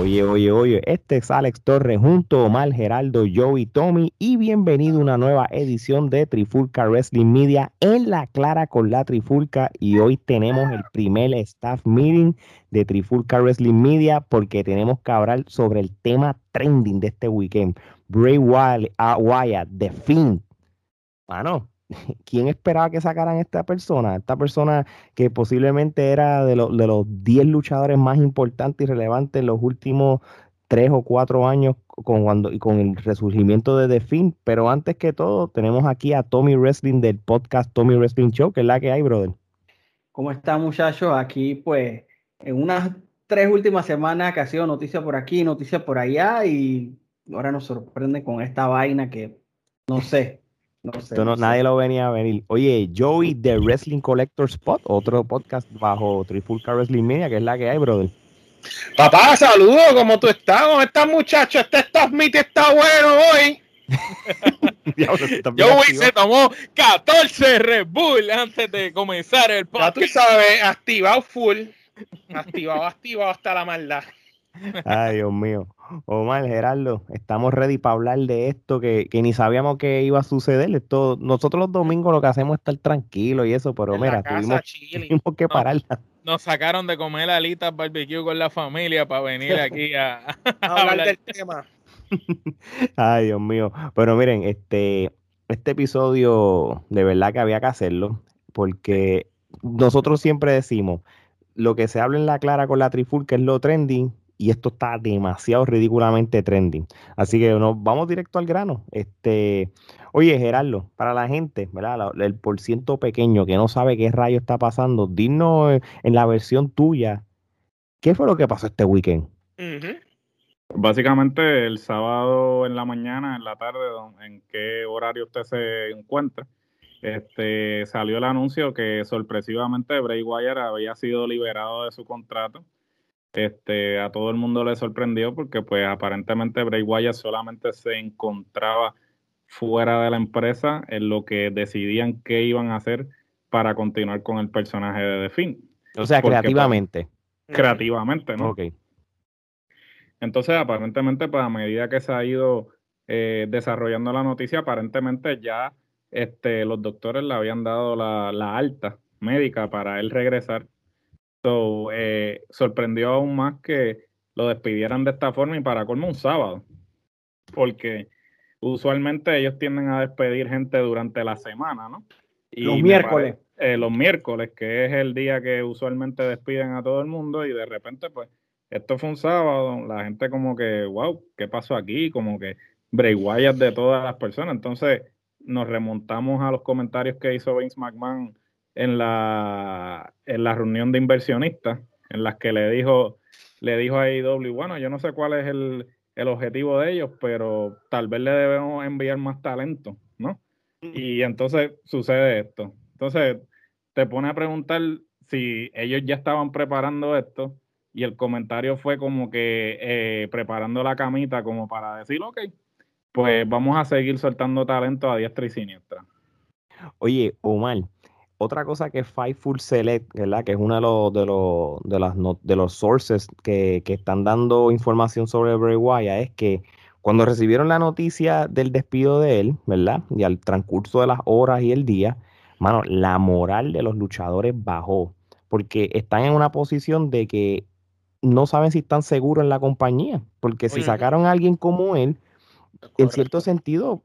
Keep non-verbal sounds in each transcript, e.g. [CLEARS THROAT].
Oye, oye, oye, este es Alex Torres junto a Omar Geraldo, Joey, Tommy y bienvenido a una nueva edición de Trifulca Wrestling Media en la clara con la Trifulca y hoy tenemos el primer staff meeting de Trifulca Wrestling Media porque tenemos que hablar sobre el tema trending de este weekend. Bray Wyatt, Wyatt The Fiend. Bueno, [LAUGHS] ¿quién esperaba que sacaran esta persona? Esta persona que posiblemente era de, de los 10 luchadores más importantes y relevantes en los últimos 3 o 4 años con, cuando, con el resurgimiento de The Finn. Pero antes que todo, tenemos aquí a Tommy Wrestling del podcast Tommy Wrestling Show, que es la que hay, brother. ¿Cómo está, muchachos? Aquí, pues, en unas tres últimas semanas que ha sido noticia por aquí, noticia por allá, y ahora nos sorprende con esta vaina que no sé. No sé, nadie lo venía a venir. Oye, Joey de Wrestling Collector Spot, otro podcast bajo Trifulca Wrestling Media, que es la que hay, brother. Papá, saludos, ¿cómo tú estás? ¿Cómo estás, muchacho? Este Stop Meet está bueno hoy. [LAUGHS] Joey se tomó 14 Red Bull antes de comenzar el podcast. Ya tú sabes, activado full. Activado, activado hasta la maldad. Ay, Dios mío. Omar, Gerardo, estamos ready para hablar de esto que, ni sabíamos que iba a suceder. Esto, nosotros los domingos lo que hacemos es estar tranquilos y eso, pero mira, tuvimos, que pararla. Nos, sacaron de comer alitas barbecue con la familia para venir [LAUGHS] aquí a, [LAUGHS] hablar del tema. [LAUGHS] Ay, Dios mío. Pero miren, este, este episodio de verdad que había que hacerlo porque nosotros siempre decimos lo que se habla en la clara con la trifulca es lo trending y esto está demasiado ridículamente trending. Así que nos vamos directo al grano. Este, oye, Gerardo, para la gente, ¿verdad? El porciento pequeño que no sabe qué rayo está pasando, dinos en la versión tuya, ¿qué fue lo que pasó este weekend? Básicamente el sábado en la mañana, en la tarde, en qué horario usted se encuentra, este, salió el anuncio que sorpresivamente Bray Wyatt había sido liberado de su contrato este, a todo el mundo le sorprendió porque pues aparentemente Bray Wyatt solamente se encontraba fuera de la empresa en lo que decidían qué iban a hacer para continuar con el personaje de The Finn. O sea, pues, creativamente. creativamente, ¿no? Ok. Entonces, aparentemente, pues a medida que se ha ido eh, desarrollando la noticia, aparentemente ya este, los doctores le habían dado la, la alta médica para él regresar So, eh, sorprendió aún más que lo despidieran de esta forma y para colmo un sábado. Porque usualmente ellos tienden a despedir gente durante la semana, ¿no? Y los miércoles. Eh, los miércoles, que es el día que usualmente despiden a todo el mundo y de repente, pues, esto fue un sábado, la gente como que, wow, ¿qué pasó aquí? Como que Bray de todas las personas. Entonces nos remontamos a los comentarios que hizo Vince McMahon en la, en la reunión de inversionistas, en las que le dijo, le dijo a AEW, bueno, yo no sé cuál es el, el objetivo de ellos, pero tal vez le debemos enviar más talento, ¿no? Mm. Y entonces sucede esto. Entonces te pone a preguntar si ellos ya estaban preparando esto y el comentario fue como que eh, preparando la camita como para decir, ok, pues vamos a seguir soltando talento a diestra y siniestra. Oye, Omar, otra cosa que Fightful Select, ¿verdad? Que es uno de los, de los, de las, de los sources que, están dando información sobre Bray Wyatt es que cuando recibieron la noticia del despido de él, ¿verdad? Y al transcurso de las horas y el día, mano, la moral de los luchadores bajó. Porque están en una posición de que no saben si están seguros en la compañía. Porque si sacaron a alguien como él, en cierto sentido,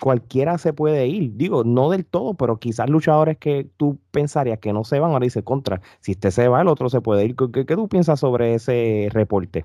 cualquiera se puede ir. Digo, no del todo, pero quizás luchadores que tú pensarías que no se van, ahora dice contra. Si este se va, el otro se puede ir. ¿Qué, qué tú piensas sobre ese reporte?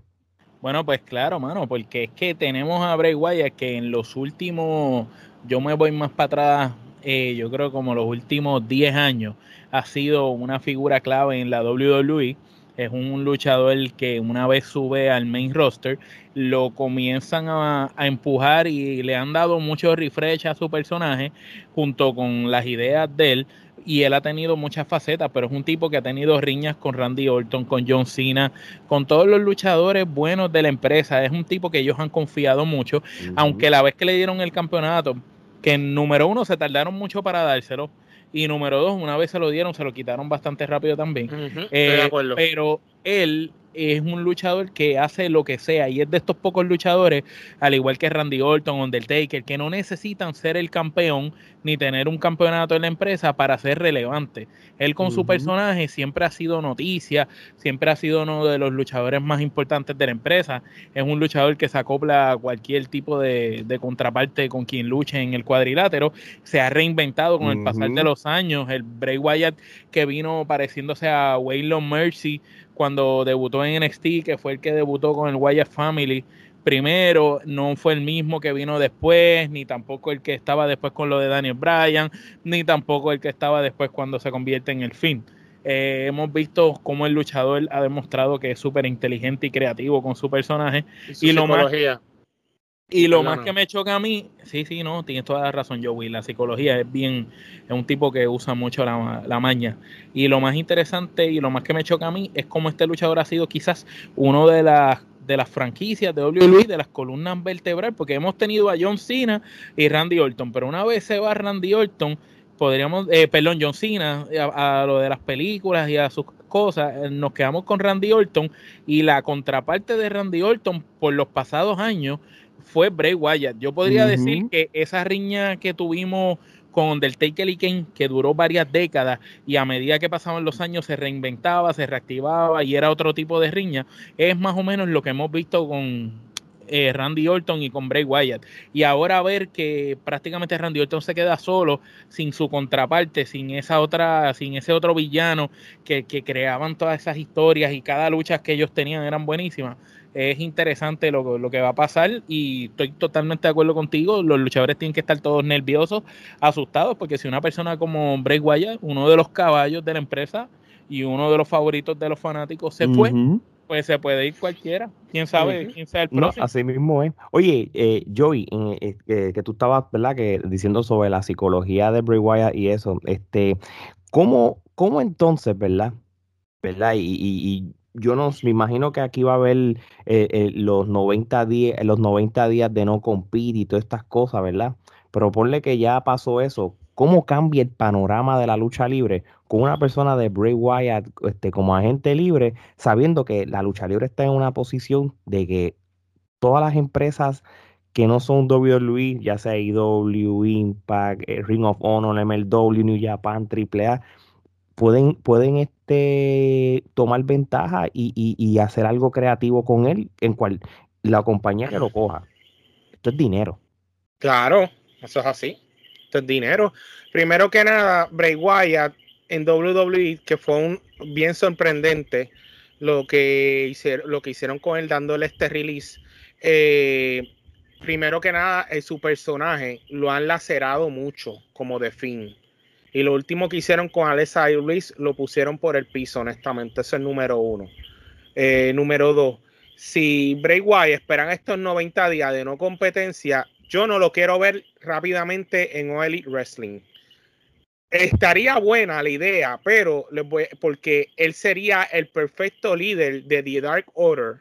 Bueno, pues claro, mano, porque es que tenemos a Bray Wyatt que en los últimos, yo me voy más para atrás, eh, yo creo como los últimos 10 años, ha sido una figura clave en la WWE es un luchador que una vez sube al main roster, lo comienzan a, empujar y le han dado mucho refresh a su personaje junto con las ideas de él. Y él ha tenido muchas facetas, pero es un tipo que ha tenido riñas con Randy Orton, con John Cena, con todos los luchadores buenos de la empresa. Es un tipo que ellos han confiado mucho, aunque la vez que le dieron el campeonato, que en número uno se tardaron mucho para dárselo, y número dos, una vez se lo dieron, se lo quitaron bastante rápido también. Eh, pero él es un luchador que hace lo que sea y es de estos pocos luchadores, al igual que Randy Orton, Undertaker, que no necesitan ser el campeón ni tener un campeonato en la empresa para ser relevante. Él con su personaje siempre ha sido noticia, siempre ha sido uno de los luchadores más importantes de la empresa. Es un luchador que se acopla a cualquier tipo de, contraparte con quien luche en el cuadrilátero. Se ha reinventado con el pasar de los años. El Bray Wyatt que vino pareciéndose a Waylon Mercy cuando debutó en NXT, que fue el que debutó con el Wyatt Family primero, no fue el mismo que vino después, ni tampoco el que estaba después con lo de Daniel Bryan, ni tampoco el que estaba después cuando se convierte en el fin. Eh, hemos visto cómo el luchador ha demostrado que es súper inteligente y creativo con su personaje. Y, lo más, y lo más que me choca a mí, sí, sí, no, tienes toda la razón, Joey. La psicología es bien, es un tipo que usa mucho la, la, maña. Y lo más interesante y lo más que me choca a mí es cómo este luchador ha sido quizás uno de las de las franquicias de WWE, de las columnas vertebrales, porque hemos tenido a John Cena y Randy Orton, pero una vez se va Randy Orton, podríamos, eh, perdón, John Cena, a, lo de las películas y a sus cosas, eh, nos quedamos con Randy Orton y la contraparte de Randy Orton por los pasados años fue Bray Wyatt. Yo podría decir que esa riña que tuvimos con Undertaker y Kane, que duró varias décadas y a medida que pasaban los años se reinventaba, se reactivaba y era otro tipo de riña, es más o menos lo que hemos visto con eh, Randy Orton y con Bray Wyatt. Y ahora ver que prácticamente Randy Orton se queda solo, sin su contraparte, sin esa otra, sin ese otro villano que, que creaban todas esas historias y cada lucha que ellos tenían eran buenísimas es interesante lo, lo, que va a pasar y estoy totalmente de acuerdo contigo. Los luchadores tienen que estar todos nerviosos, asustados, porque si una persona como Bray Wyatt, uno de los caballos de la empresa y uno de los favoritos de los fanáticos, se fue, pues se puede ir cualquiera. Quién sabe quién sea el próximo. así mismo es. Oye, eh, Joey, eh, eh, que tú estabas, ¿verdad? Que diciendo sobre la psicología de Bray Wyatt y eso, este, ¿cómo, cómo entonces, verdad? ¿Verdad? y, y yo no me imagino que aquí va a haber eh, eh, los, 90 días, los 90 días de no competir y todas estas cosas, ¿verdad? Pero ponle que ya pasó eso. ¿Cómo cambia el panorama de la lucha libre con una persona de Bray Wyatt este, como agente libre, sabiendo que la lucha libre está en una posición de que todas las empresas que no son WWE, ya sea IW, Impact, eh, Ring of Honor, MLW, New Japan, AAA, pueden, pueden este, tomar ventaja y, hacer algo creativo con él, en cual la compañía que lo coja. Esto es dinero. Claro, eso es así. Esto es dinero. Primero que nada, Bray Wyatt en WWE, que fue un bien sorprendente lo que hicieron, lo que hicieron con él dándole este release. Eh, primero que nada, en su personaje lo han lacerado mucho como de fin. Y lo último que hicieron con Alexa Iris lo pusieron por el piso, honestamente. Ese es el número uno. Eh, número dos, si Bray Wyatt esperan estos 90 días de no competencia, yo no lo quiero ver rápidamente en All Wrestling. Estaría buena la idea, pero porque él sería el perfecto líder de The Dark Order.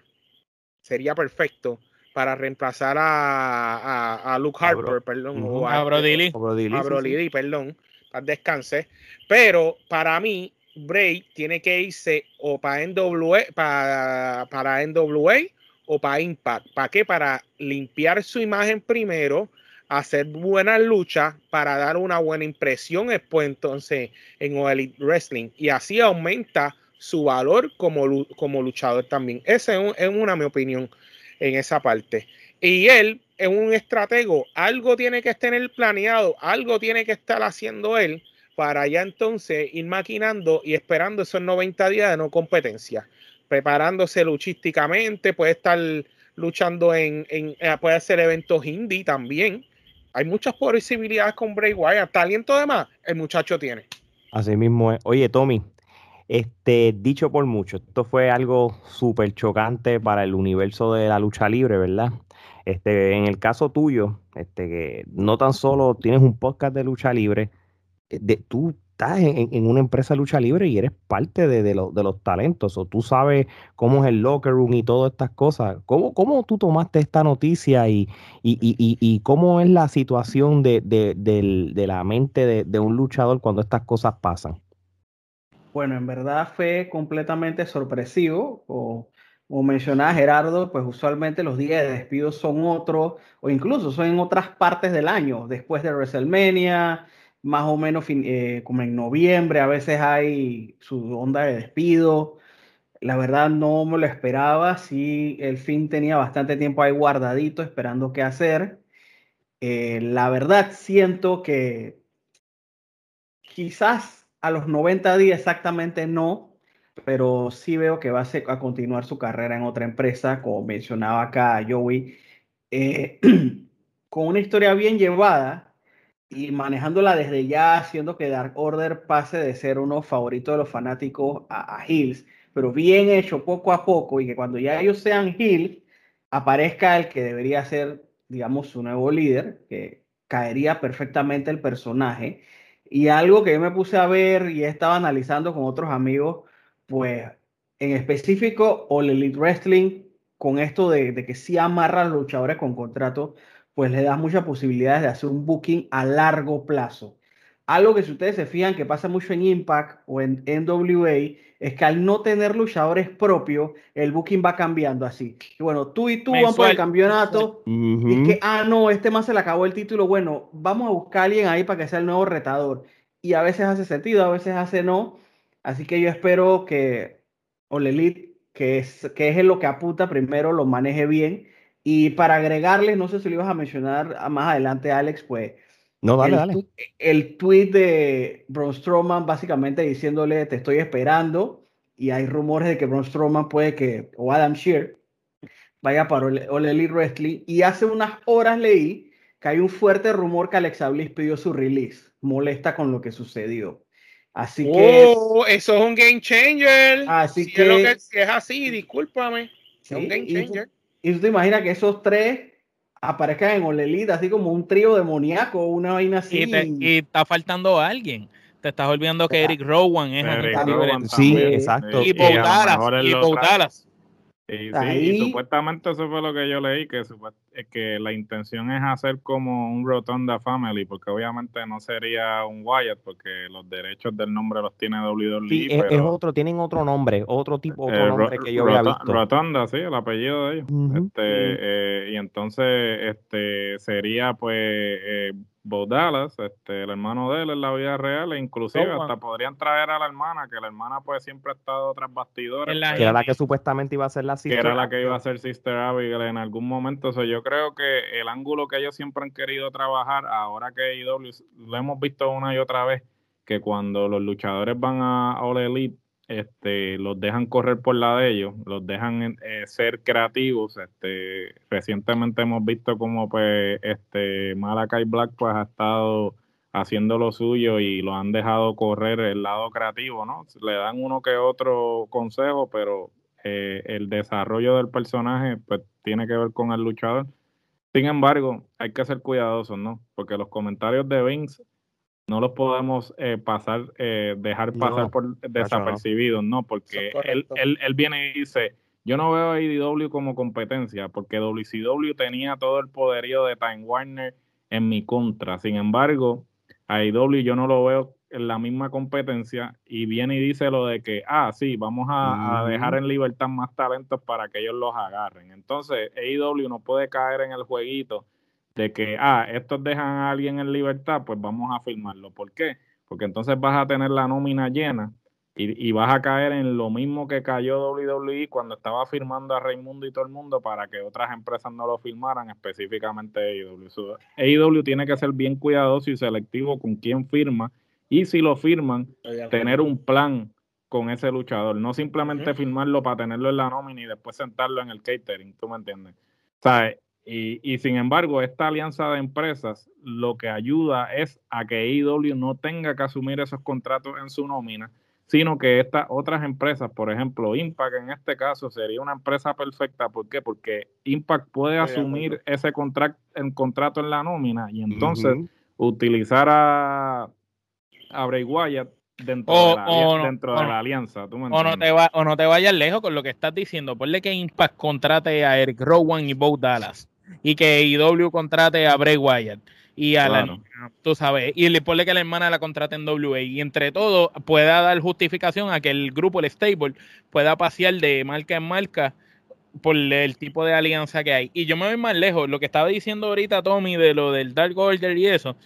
Sería perfecto para reemplazar a, Luke Harper, perdón. a, Brody A Brody perdón descanse. Pero para mí, Bray tiene que irse o para NWA, para, para NWA o para Impact. ¿Para qué? Para limpiar su imagen primero, hacer buenas luchas, para dar una buena impresión después entonces en Elite Wrestling. Y así aumenta su valor como, como luchador también. Esa es, es una mi opinión en esa parte. Y él es un estratego, algo tiene que tener planeado, algo tiene que estar haciendo él para ya entonces ir maquinando y esperando esos 90 días de no competencia, preparándose luchísticamente, puede estar luchando en, eh, puede hacer eventos indie también. Hay muchas posibilidades con Bray Wyatt. Talento de más, el muchacho tiene. Así mismo es. Oye, Tommy, este, dicho por mucho, esto fue algo súper chocante para el universo de la lucha libre, ¿verdad? Este, en el caso tuyo, este, que no tan solo tienes un podcast de lucha libre, eh, de, tú estás en, una empresa de lucha libre y eres parte de, los talentos, o tú sabes cómo es el locker room y todas estas cosas. ¿Cómo, tú tomaste esta noticia y, cómo es la situación de, la mente de, un luchador cuando estas cosas pasan? Bueno, en verdad fue completamente sorpresivo. Como mencionaba Gerardo, pues usualmente los días de despido son otros, o incluso son en otras partes del año, después de WrestleMania, más o menos eh, como en noviembre, a veces hay su onda de despido. La verdad no me lo esperaba, sí, el fin tenía bastante tiempo ahí guardadito esperando qué hacer. Eh, la verdad siento que quizás a los 90 días exactamente no, pero sí veo que va a, continuar su carrera en otra empresa, como mencionaba acá Joey, eh, [CLEARS THROAT] con una historia bien llevada y manejándola desde ya, haciendo que Dark Order pase de ser uno favorito de los fanáticos a, a Hills, pero bien hecho poco a poco y que cuando ya ellos sean Hills, aparezca el que debería ser, digamos, su nuevo líder, que caería perfectamente el personaje. Y algo que yo me puse a ver y estaba analizando con otros amigos, pues en específico All Elite Wrestling, con esto de, de que sí amarra a los luchadores con contrato, pues le da muchas posibilidades de hacer un booking a largo plazo. Algo que si ustedes se fijan que pasa mucho en Impact o en NWA es que al no tener luchadores propios, el booking va cambiando así. Y bueno, tú y tú van por el campeonato. Y es que, ah, no, este más se le acabó el título. Bueno, vamos a buscar a alguien ahí para que sea el nuevo retador. Y a veces hace sentido, a veces hace no. Así que yo espero que Ole Elite, que es, que es lo que apunta primero, lo maneje bien. Y para agregarle, no sé si lo ibas a mencionar más adelante, Alex, pues. No, dale, el, dale. El tweet de Braun Strowman básicamente diciéndole, te estoy esperando. Y hay rumores de que Braun Strowman puede que, o Adam Shear, vaya para Ole Elite Wrestling. Y hace unas horas leí que hay un fuerte rumor que Alexa Bliss pidió su release. Molesta con lo que sucedió. Así que. Oh, eso es un game changer. Así si que, es lo que si es así, discúlpame. sí, es un game y, tú, changer. y tú te imaginas que esos tres aparezcan en Olelita, así como un trío demoníaco, una vaina así. Y, te, y está faltando alguien. Te estás olvidando que. Eric Rowan es Eric Rowan. Sí, exacto. Y Y Dallas. él Y. Dallas. Y, sí, y supuestamente eso fue lo que yo leí, que, que la intención es hacer como un Rotonda Family, porque obviamente no sería un Wyatt, porque los derechos del nombre los tiene WWE, Sí, es, otro, tienen otro nombre, otro tipo, otro eh, nombre que yo había Rota- visto. Rotonda, sí, el apellido de ellos. Este, eh, y entonces este sería pues eh, Bo Dallas, este, el hermano de él en la vida real, e inclusive Rowan. hasta podrían traer a la hermana, que la hermana pues siempre ha estado tras bastidores. En la pues, Que era la que supuestamente iba a ser la que era sister la que iba a ser Sister Abigail en algún momento. O sea, yo creo que el ángulo que ellos siempre han querido trabajar, ahora que AEW, lo hemos visto una y otra vez, que cuando los luchadores van a All Elite, este, los dejan correr por la de ellos, los dejan eh, ser creativos. Este, recientemente hemos visto como pues este Malakai Black pues ha estado haciendo lo suyo y lo han dejado correr el lado creativo, ¿no? Le dan uno que otro consejo, pero eh, el desarrollo del personaje pues tiene que ver con el luchador. Sin embargo, hay que ser cuidadosos, ¿no? Porque los comentarios de Vince no los podemos eh, pasar, eh, dejar No, pasar por desapercibidos, ¿no? Porque él, él, él viene y dice, yo no veo a IDW como competencia, porque WCW tenía todo el poderío de Time Warner en mi contra. Sin embargo, a IW yo no lo veo en la misma competencia y viene y dice lo de que, ah, sí, vamos a, dejar en libertad más talentos para que ellos los agarren. Entonces, AEW no puede caer en el jueguito de que, ah, estos dejan a alguien en libertad, pues vamos a firmarlo. ¿Por qué? Porque entonces vas a tener la nómina llena y, y vas a caer en lo mismo que cayó WWE cuando estaba firmando a Raimundo y todo el mundo para que otras empresas no lo firmaran, específicamente AEW. So, AEW tiene que ser bien cuidadoso y selectivo con quién firma y si lo firman, tener un plan con ese luchador, no simplemente firmarlo para tenerlo en la nómina y después sentarlo en el catering, ¿tú me entiendes? O sea, y, y sin embargo, esta alianza de empresas lo que ayuda es a que AEW no tenga que asumir esos contratos en su nómina, sino que estas otras empresas, por ejemplo, Impact en este caso sería una empresa perfecta, ¿por qué? Porque Impact puede asumir ese contract, el contrato en la nómina y entonces utilizar a, a Bray Wyatt dentro, O- de, la, o ali- no, dentro o de no. la alianza. ¿tú me O no, te va, o no te vayas lejos con lo que estás diciendo. Ponle que Impact contrate a Eric Rowan y Bo Dallas. Y que IW contrate a Bray Wyatt. Y a Claro. la, tú sabes, y le ponle que la hermana la contrate en WA. Y entre todo pueda dar justificación a que el grupo, el stable, pueda pasear de marca en marca por el tipo de alianza que hay. Y yo me voy más lejos, lo que estaba diciendo ahorita Tommy de lo del Dark Order y eso,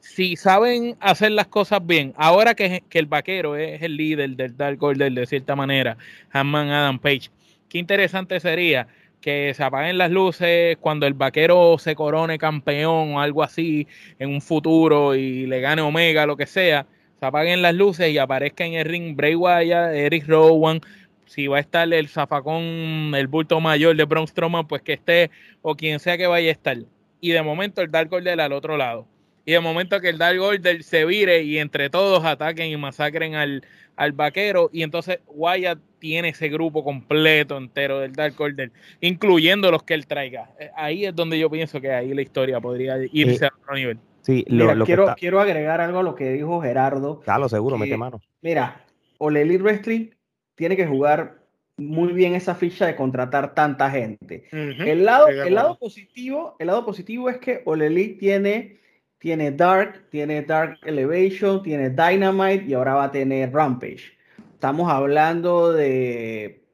si saben hacer las cosas bien, ahora que, que el vaquero es el líder del Dark Order de cierta manera, Hanman Adam Page, qué interesante sería que se apaguen las luces cuando el vaquero se corone campeón o algo así en un futuro y le gane Omega, lo que sea, se apaguen las luces y aparezca en el ring Bray Wyatt, Eric Rowan, si va a estar el zafacón, el bulto mayor de Braun Strowman, pues que esté, o quien sea que vaya a estar. Y de momento el Dark Order al otro lado. Y de momento que el Dark Order se vire y entre todos ataquen y masacren al, al vaquero. Y entonces Wyatt tiene ese grupo completo entero del Dark Order, incluyendo los que él traiga. Eh, ahí es donde yo pienso que ahí la historia podría irse a otro nivel. Sí, lo, quiero, quiero agregar algo a lo que dijo Gerardo. Claro, seguro, mete mano. Mira, Ole Elite Wrestling tiene que jugar muy bien esa ficha de contratar tanta gente. el, lado, el lado positivo, el lado positivo es que Ole Elite tiene, tiene Dark, tiene Dark Elevation, tiene Dynamite y ahora va a tener Rampage. Estamos hablando de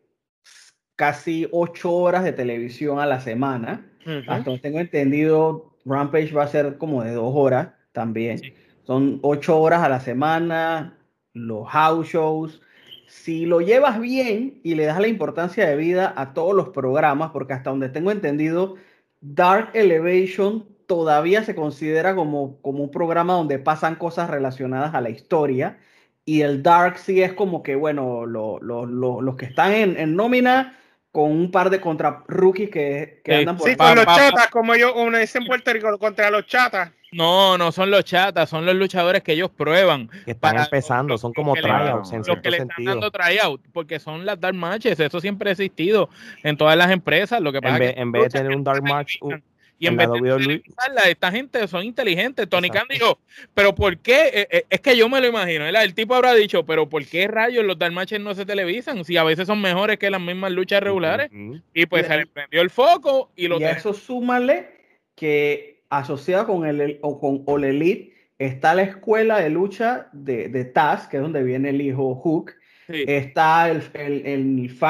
casi ocho horas de televisión a la semana. Hasta donde tengo entendido, Rampage va a ser como de dos horas también. Son ocho horas a la semana, los house shows si lo llevas bien y le das la importancia de vida a todos los programas, porque hasta donde tengo entendido, Dark Elevation todavía se considera como, como un programa donde pasan cosas relacionadas a la historia. Y el Dark sí es como que, bueno, los que están en, nómina con un par de contra rookies que, andan por Sí, con los chatas, como yo, como dicen en Puerto Rico, contra los chatas. No, no son los chatas, son los luchadores que ellos prueban. Que están empezando, son como tryouts en Los que le están dando tryout, porque son las dark matches, eso siempre ha existido en todas las empresas. Lo que pasa en, vez, en vez de tener un dark match, y en, vez de esta gente son inteligentes. Tony Khan dijo, pero ¿por qué? Eh, eh, es que yo me lo imagino. El tipo habrá dicho, pero ¿por qué rayos los matches no se televisan? Si a veces son mejores que las mismas luchas regulares. Y pues se le prendió el foco y lo Y eso súmale que asociado con, el, o con All Elite está la escuela de lucha de, de Taz, que es donde viene el hijo Hook. Está el, el,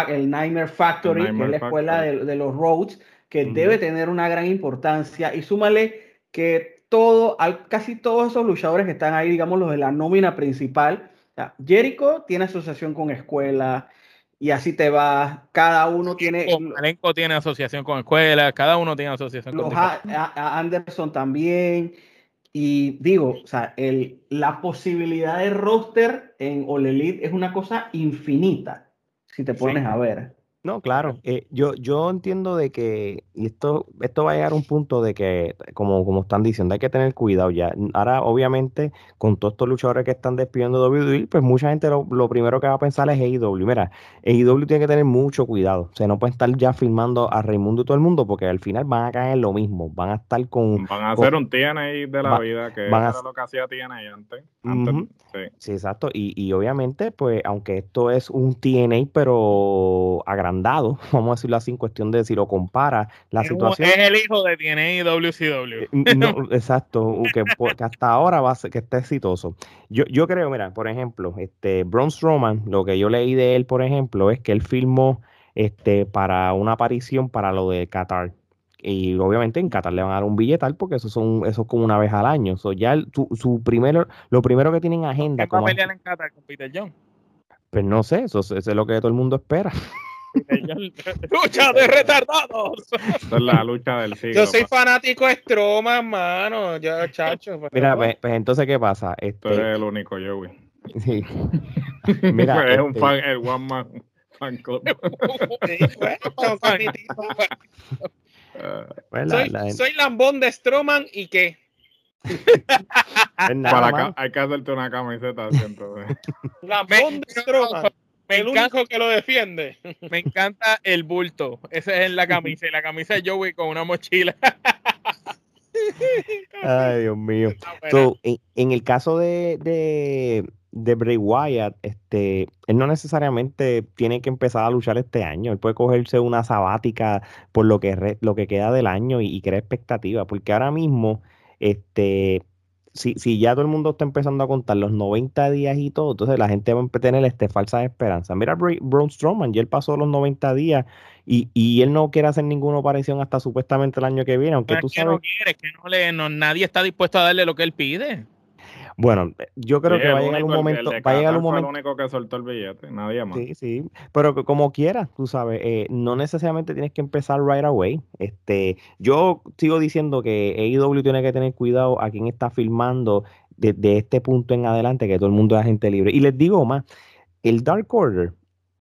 el, Nightmare Factory, que es la escuela de, los Roads, que debe tener una gran importancia. Y súmale que todo, casi todos esos luchadores que están ahí, digamos los de la nómina principal, Jericho tiene asociación con escuela, y así te va. Cada uno tiene. El elenco tiene asociación con escuelas, cada uno tiene asociación con a, Anderson también. Y digo, o sea, el, la posibilidad de roster en All Elite es una cosa infinita, si te pones a ver. No, claro. Eh, yo, yo entiendo de que, y esto, esto va a llegar a un punto de que, como, como están diciendo, hay que tener cuidado ya. Ahora, obviamente, con todos estos luchadores que están despidiendo WWE, pues mucha gente lo, primero que va a pensar es AEW. Mira, AEW tiene que tener mucho cuidado. O sea, no pueden estar ya filmando a Raimundo y todo el mundo, porque al final van a caer en lo mismo. Van a estar con. Van a hacer un TNA de la vida, que era lo que hacía TNA antes. sí. sí. exacto. Y, y obviamente, pues, aunque esto es un TNA, pero agrandado dado, [LAUGHS] vamos a decirlo así, en cuestión de si lo compara la situación. Es el hijo de TNA y WCW. Eh, no, [LAUGHS] exacto, que, hasta ahora va a ser, que esté exitoso. Yo, yo creo, mira, por ejemplo, este Braun Strowman, lo que yo leí de él, por ejemplo, es que él filmó este, para una aparición para lo de Qatar. Y obviamente en Qatar le van a dar un billetal porque eso son eso es como una vez al año. So, ya su, su primero, lo primero que tienen agenda. ¿Qué va a pelear en Qatar con Peter John? Pues no sé, eso, eso, es lo que todo el mundo espera. [LAUGHS] [LAUGHS] lucha de retardados. es la lucha del siglo. Yo soy fanático de Stroma, mano. Yo, chacho. Pues, Mira, pues, pues, entonces, ¿qué pasa? Este... Tú eres el único, Joey. Sí. [LAUGHS] Mira, es un este fan, el One Man Fan Club. [LAUGHS] Pues, soy, soy, lambón de Stroman y qué. Para hay que hacerte una camiseta. Siento, lambón de Stroman el único que lo defiende. [LAUGHS] Me encanta el bulto. Ese es en la camisa. Y la camisa de Joey con una mochila. [LAUGHS] Ay, Dios mío. en, el caso de, de, de, Bray Wyatt, este, él no necesariamente tiene que empezar a luchar este año. Él puede cogerse una sabática por lo que, lo que queda del año y, y crear expectativa. Porque ahora mismo, este, si, si ya todo el mundo está empezando a contar los 90 días y todo, entonces la gente va a tener este, falsa esperanza. Mira Braun Strowman, ya él pasó los 90 días y, y, él no quiere hacer ninguna aparición hasta supuestamente el año que viene, aunque tú sabes... no quiere, que no le, no, nadie está dispuesto a darle lo que él pide. Bueno, yo creo que va a llegar un momento. va a llegar un momento. el único que soltó el billete, nadie más. Sí, sí. Pero como quieras, tú sabes, eh, no necesariamente tienes que empezar right away. Este, yo sigo diciendo que AEW tiene que tener cuidado a quien está filmando desde este punto en adelante, que todo el mundo es agente libre. Y les digo más, el Dark Order,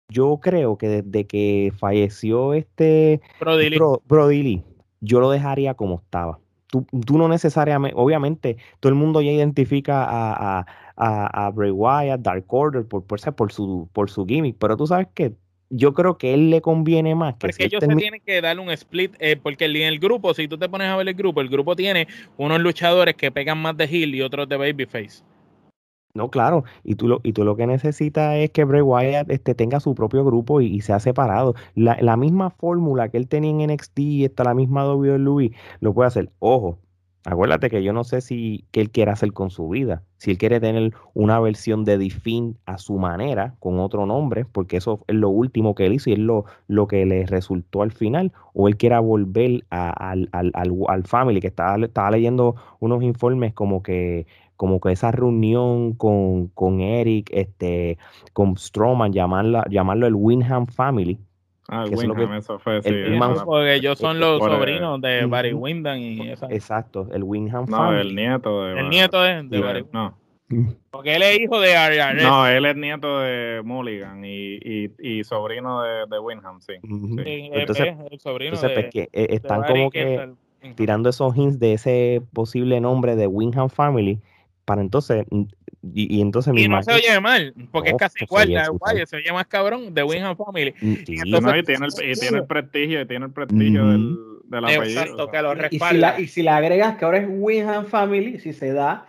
yo creo que desde que falleció este Brody Lee yo lo dejaría como estaba tú, no necesariamente, obviamente, todo el mundo ya identifica a, a, a, Bray Wyatt, Dark Order, por, por, por, su, por su gimmick, pero tú sabes que yo creo que él le conviene más. Que porque ellos se tienen que darle un split, eh, porque en el grupo, si tú te pones a ver el grupo, el grupo tiene unos luchadores que pegan más de heel y otros de babyface. No, claro, y tú lo, y tú lo que necesitas es que Bray Wyatt este, tenga su propio grupo y, sea separado. La, la misma fórmula que él tenía en NXT y está la misma WWE, lo puede hacer. Ojo, acuérdate que yo no sé si qué él quiere hacer con su vida. Si él quiere tener una versión de Defin a su manera, con otro nombre, porque eso es lo último que él hizo y es lo, lo que le resultó al final, o él quiera volver al, al, al, al, Family, que estaba, estaba leyendo unos informes como que como que esa reunión con, con Eric, este, con Strowman, llamarla, llamarlo el Winham Family. Ah, el Winham, eso fue, sí. porque ellos son los sobrinos de Barry Windham y esa. Exacto, el Winham no, Family. No, el nieto de El nieto de, de Barry No. Porque él es hijo de Ariane. No, él es nieto de Mulligan y, y, y sobrino de, de Winham, sí. sí. Entonces, el sobrino entonces, de, pues, que, eh, están como que tirando esos hints de ese posible nombre de Winham Family para entonces mm, y, entonces y no se oye mal porque es casi igual se, se oye más cabrón de Winham Family. Mm, y, entonces, y, tiene el, y tiene el [LAUGHS] prestigio y tiene el prestigio del, del apellido exacto, que lo respalda. Y si, le agregas que ahora es Winham Family si se da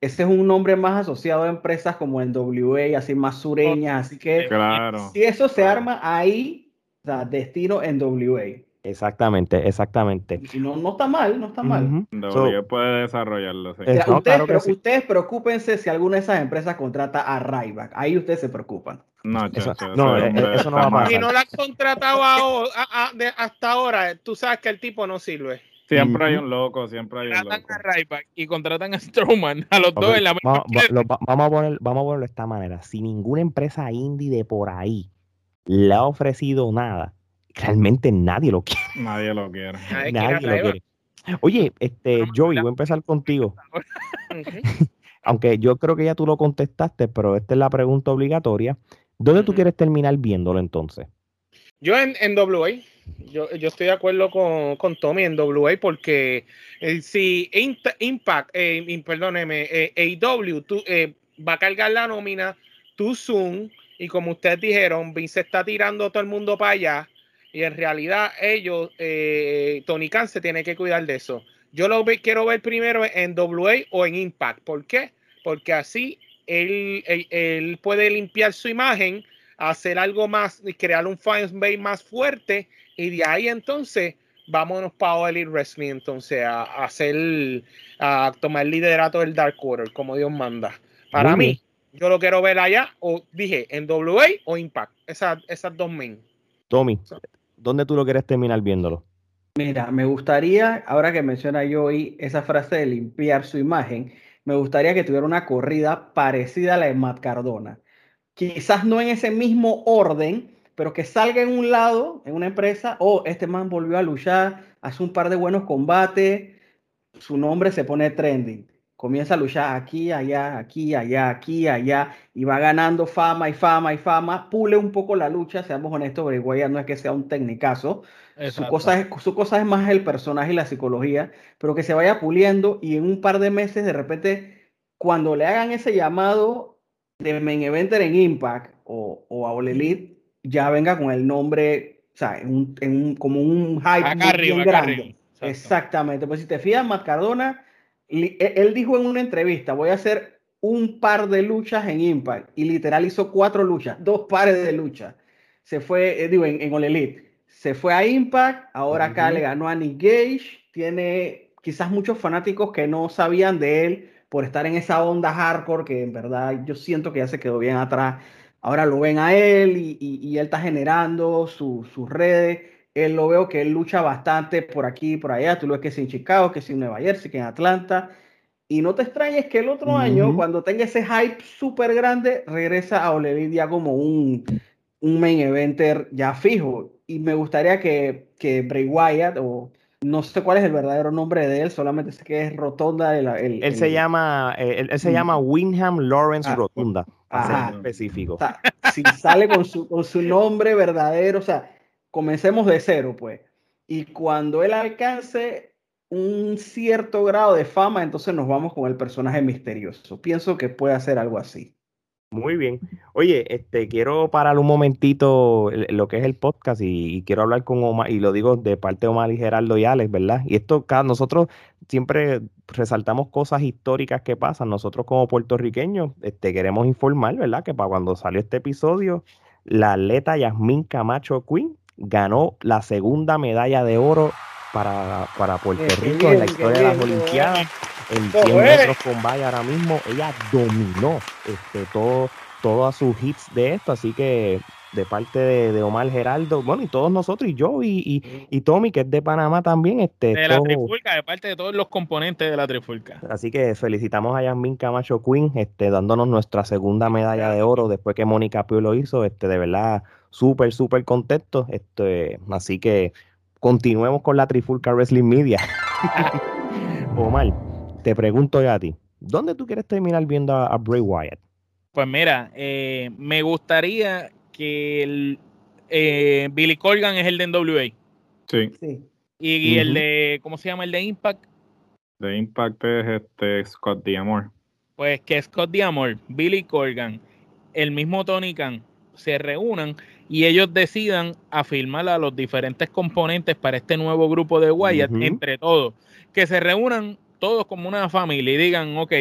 ese es un nombre más asociado a empresas como el WA, así más sureñas, así que claro, si eso se arma ahí, o sea, destino en WA. Exactamente, exactamente. Y no, no está mal, no está mal. puede desarrollarlo. ustedes, preocúpense si alguna de esas empresas contrata a Ryback. Ahí ustedes se preocupan. No, eso, no, eh, eso no va a pasar. Si no la han contratado hasta ahora, tú sabes que el tipo no sirve. Siempre hay un loco, siempre hay un loco. a Ryback y contratan a Strowman, a los dos en la vamos, vamos, a poner, vamos a ponerlo de esta manera. Si ninguna empresa indie de por ahí le ha ofrecido nada, realmente nadie lo quiere. Nadie lo quiere. Nadie, lo quiere. Oye, este, Joey, voy a empezar contigo. [LAUGHS] [LAUGHS] Aunque yo creo que ya tú lo contestaste, pero esta es la pregunta obligatoria. ¿Dónde tú quieres terminar viéndolo entonces? Yo en, en WA. Yo, yo, estoy de acuerdo con, con Tommy en WA porque eh, si Impact, eh, perdóneme, eh, AW tú, eh, va a cargar la nómina, tú Zoom, y como ustedes dijeron, Vince está tirando todo el mundo para allá y en realidad ellos, eh, Tony Khan se tiene que cuidar de eso. Yo lo quiero ver primero en WA o en Impact. ¿Por qué? Porque así él, él, puede limpiar su imagen, hacer algo más, crear un fanbase más fuerte y de ahí entonces vámonos para Elite Wrestling entonces a, hacer, a tomar el liderato del Dark Order como Dios manda. Para mí, yo lo quiero ver allá, o dije, en WA o Impact, esas, esas dos main. Tommy, ¿dónde tú lo quieres terminar viéndolo? Mira, me gustaría, ahora que menciona yo hoy esa frase de limpiar su imagen, me gustaría que tuviera una corrida parecida a la de Matt Cardona. Quizás no en ese mismo orden, pero que salga en un lado, en una empresa, oh, este man volvió a luchar, hace un par de buenos combates, su nombre se pone trending comienza a luchar aquí, allá, aquí, allá, aquí, allá, y va ganando fama y fama y fama, pule un poco la lucha, seamos honestos, Bray no es que sea un técnicazo, su cosa, es, su cosa es más el personaje y la psicología, pero que se vaya puliendo y en un par de meses, de repente, cuando le hagan ese llamado de main eventer en Impact o, o a All Elite, ya venga con el nombre, o sea, en un, como un hype grande. Exactamente, pues si te fías, Mascardona e, él dijo en una entrevista, voy a hacer un par de luchas en Impact y literal hizo cuatro luchas, dos pares de luchas. Se fue, eh, digo, en, en All Elite. Se fue a Impact, ahora acá le ganó a Nick Gage, tiene quizás muchos fanáticos que no sabían de él por estar en esa onda hardcore que en verdad yo siento que ya se quedó bien atrás. Ahora lo ven a él y, él está generando sus redes. Él lo veo que él lucha bastante por aquí y por allá. Tú lo ves que es en Chicago, que es en Nueva Jersey, que en Atlanta. Y no te extrañes que el otro año, cuando tenga ese hype súper grande, regresa a Olevin ya como un, un main eventer ya fijo. Y me gustaría que, que Bray Wyatt, o no sé cuál es el verdadero nombre de él, solamente sé que es Rotonda. El, él, se llama, eh, él, se llama Winham Lawrence ah, Rotonda, para ser específico. si sale con su, con su nombre verdadero, o sea, comencemos de cero, pues. Y cuando él alcance un cierto grado de fama, entonces nos vamos con el personaje misterioso. Pienso que puede hacer algo así. Muy bien. Oye, este quiero parar un momentito lo que es el podcast y, quiero hablar con Omar, y lo digo de parte de Omar y Geraldo y Alex, ¿verdad? Y esto, nosotros siempre resaltamos cosas históricas que pasan. Nosotros como puertorriqueños este, queremos informar, ¿verdad? Que para cuando salió este episodio, la atleta Yasmín Camacho Quinn ganó la segunda medalla de oro para, para Puerto Rico en la historia de las Olimpiadas. En 100 metros con valla ahora mismo, ella dominó este, todo, todos sus hits de esto, así que de parte de, Omar Geraldo, bueno, y todos nosotros, y yo, y, y, Tommy, que es de Panamá también. Este, de la trifulca, de parte de todos los componentes de la trifulca. Así que felicitamos a Yasmin Camacho Queen, este, dándonos nuestra segunda medalla de oro después que Mónica Pio lo hizo, este, de verdad, súper, súper contento. Este, así que continuemos con la Trifulca Wrestling Media. [LAUGHS] Omar, te pregunto ya a ti, ¿dónde tú quieres terminar viendo a, Bray Wyatt? Pues mira, eh, me gustaría que el, eh, Billy Corgan es el de NWA. Sí. Y, el de, ¿cómo se llama el de Impact? De Impact es este Scott Diamore. Pues que Scott Diamore, Billy Corgan, el mismo Tony Khan se reúnan y ellos decidan afirmar a los diferentes componentes para este nuevo grupo de Wyatt, entre todos, que se reúnan todos como una familia y digan, ok,